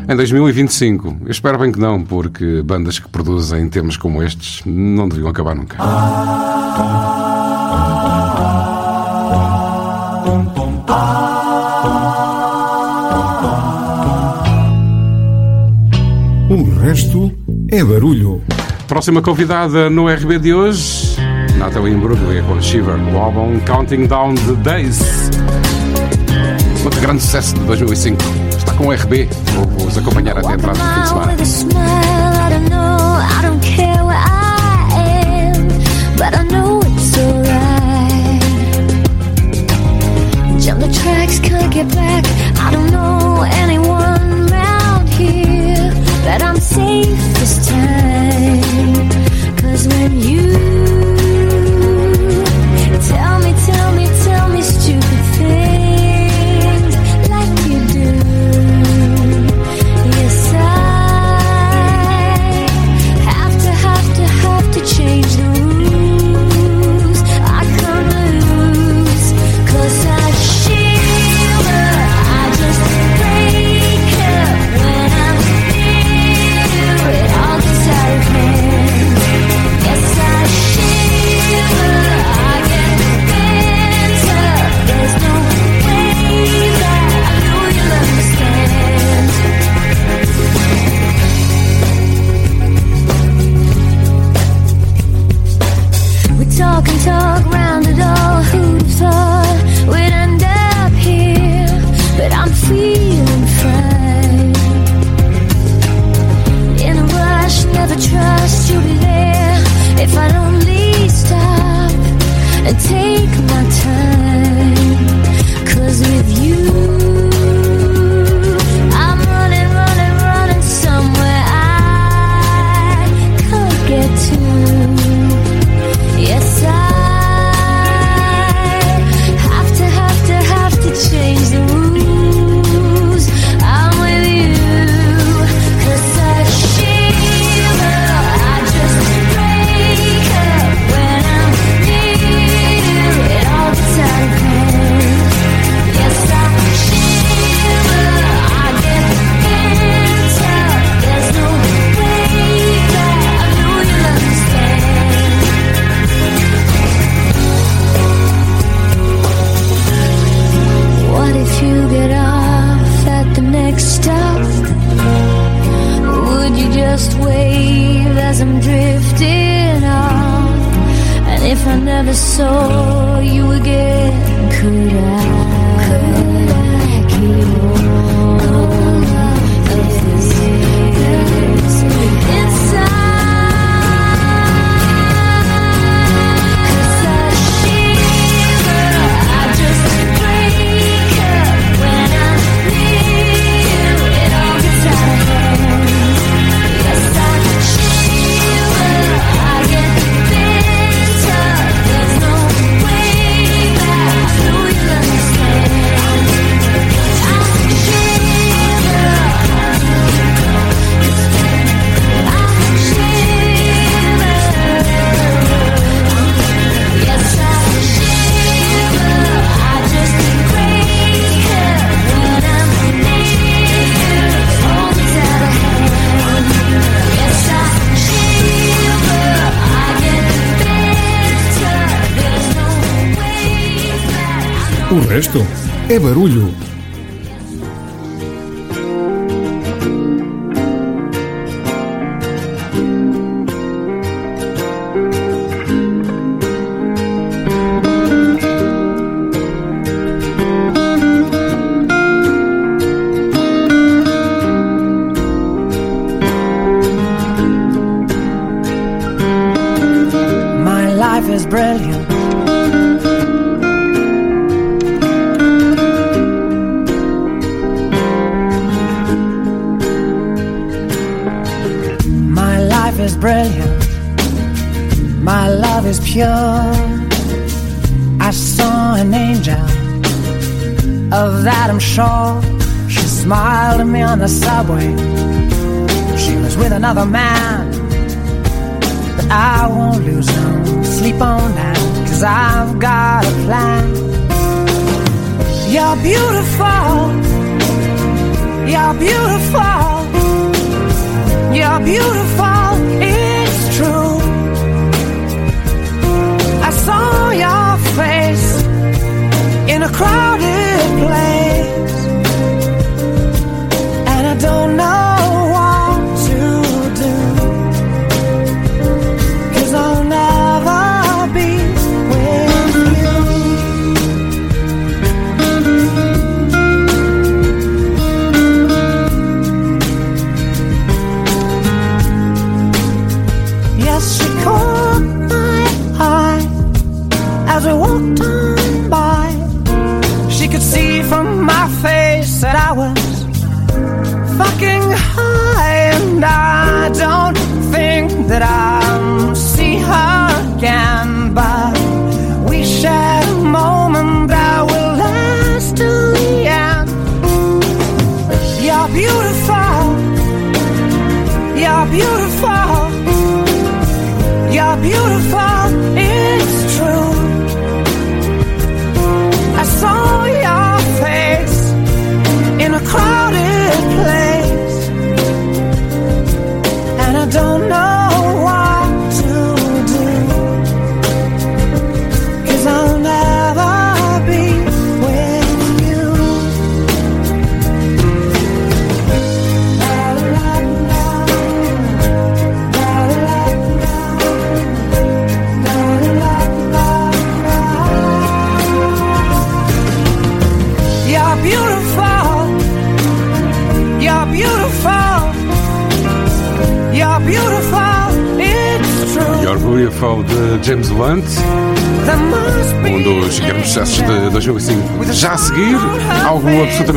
em 2025. Eu espero bem que não, porque bandas que produzem temas como estes não deviam acabar nunca. O resto é barulho. Próxima convidada no RB de hoje Natalie Imbruglia com Shiver, o álbum Counting Down the Days. Outro grande sucesso de 2005. Está com o RB, vou-vos acompanhar até atrás do fim de semana. But I'm safe this time. Cause when you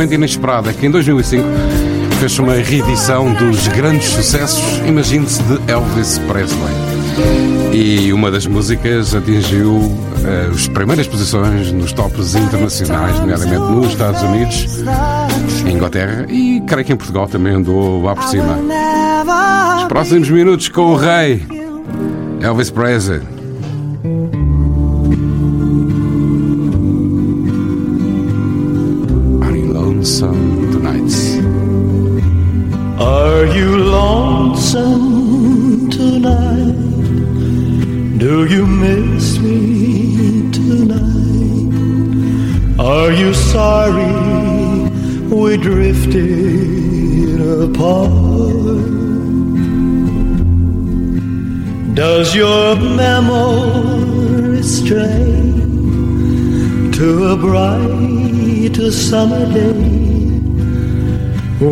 absolutamente inesperado é que em 2005 fez uma reedição dos grandes sucessos, imagine-se, de Elvis Presley. E uma das músicas atingiu eh, as primeiras posições nos tops internacionais, nomeadamente nos Estados Unidos, em Inglaterra e creio que em Portugal também andou lá por cima. Os próximos minutos com o rei Elvis Presley.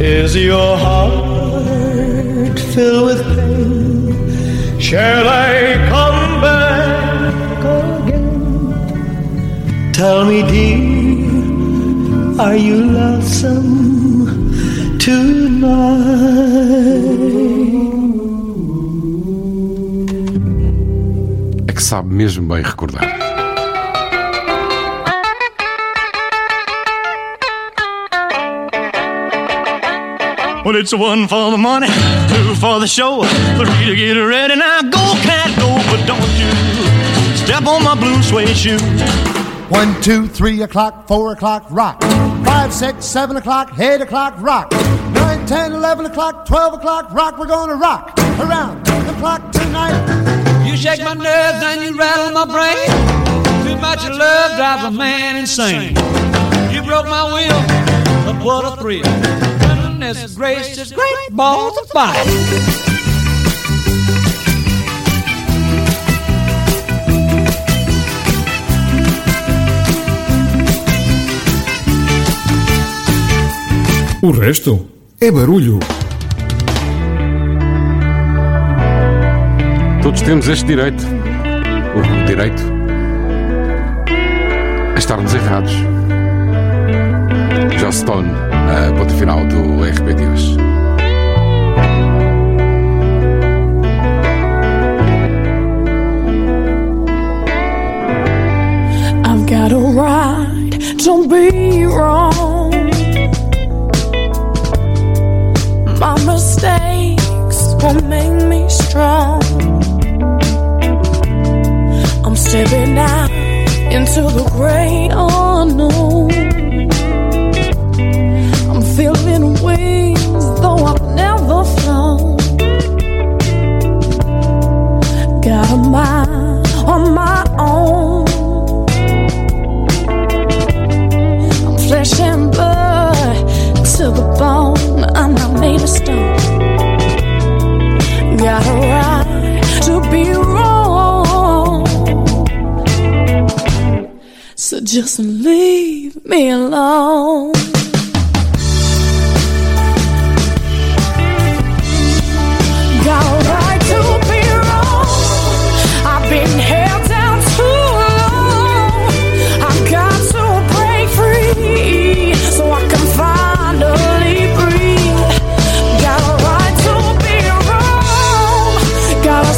Is your heart filled with pain? Shall I come back again? Tell me, dear, are you lonesome tonight? É que sabe mesmo bem recordar. Well, it's one for the money, two for the show, three to get ready. Now go, cat, go, but don't you step on my blue suede shoe. One, two, three o'clock, four o'clock, rock. Five, six, seven o'clock, eight o'clock, rock. Nine, ten, eleven o'clock, twelve o'clock, rock. We're gonna rock around the clock tonight. You shake my nerves and you rattle my brain. Too much of love drives a man insane. You broke my will, but what a thrill. Goodness gracious, great balls of fire. O resto é barulho. Todos temos este direito. O direito a estarmos errados. Stone, final. I've got a right to be wrong. My mistakes will make me strong. I'm stepping out into the great unknown. Just leave me alone.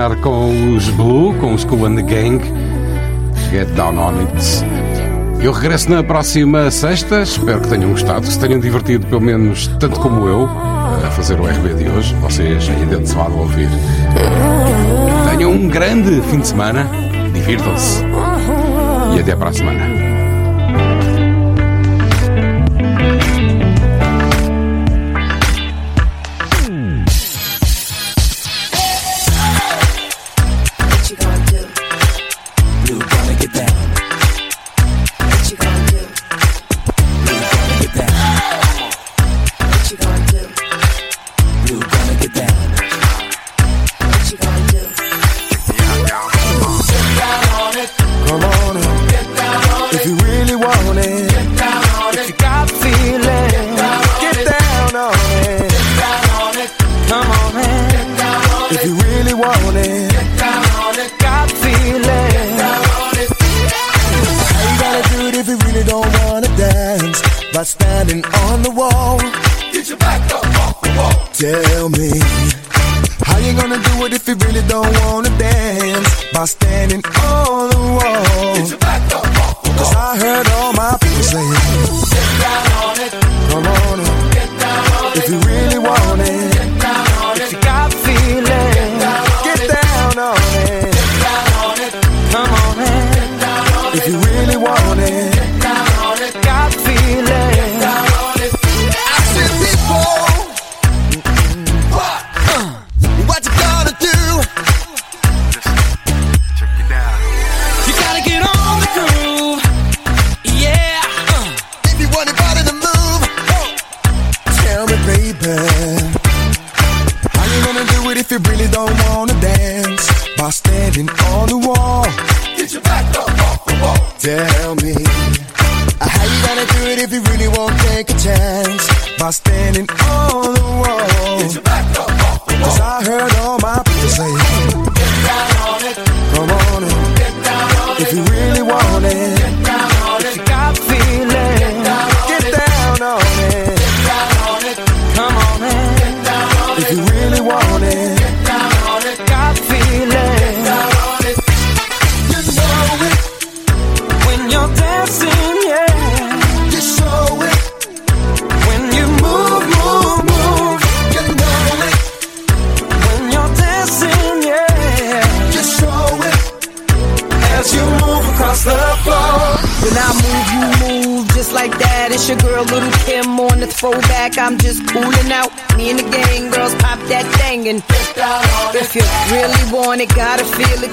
terminar com os Blue, com os Cool and the Gang. Get down on it. Eu regresso na próxima sexta. Espero que tenham gostado, que se tenham divertido, pelo menos tanto como eu, a fazer o RB de hoje. Vocês ainda se vão ouvir. Tenham um grande fim de semana. Divirtam-se. E até para a semana. By standing on the wall. Get your back up off the wall. Tell me. How you gonna do it if you really don't wanna dance? By standing on the wall. Get your back up off the Cause I heard all my people say,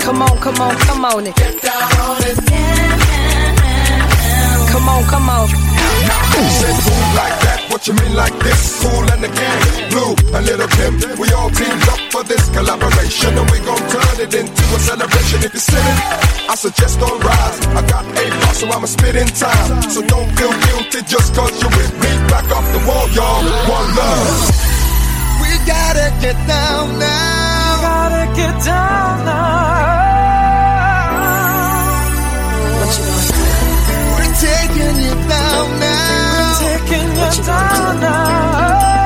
Come on, come on, come on it. Get down on it. Come on, come on. Say cool like that, what you mean like this? Cool and the gang, Blue and Little Kim, we all teamed up for this collaboration and we gon' turn it into a celebration. If you're sitting, I suggest don't rise. I got eight bars, so I'ma spit in time. So don't feel guilty just cause you're with me. Back off the wall, y'all. One love. We gotta get down now. down now. Taking you down now.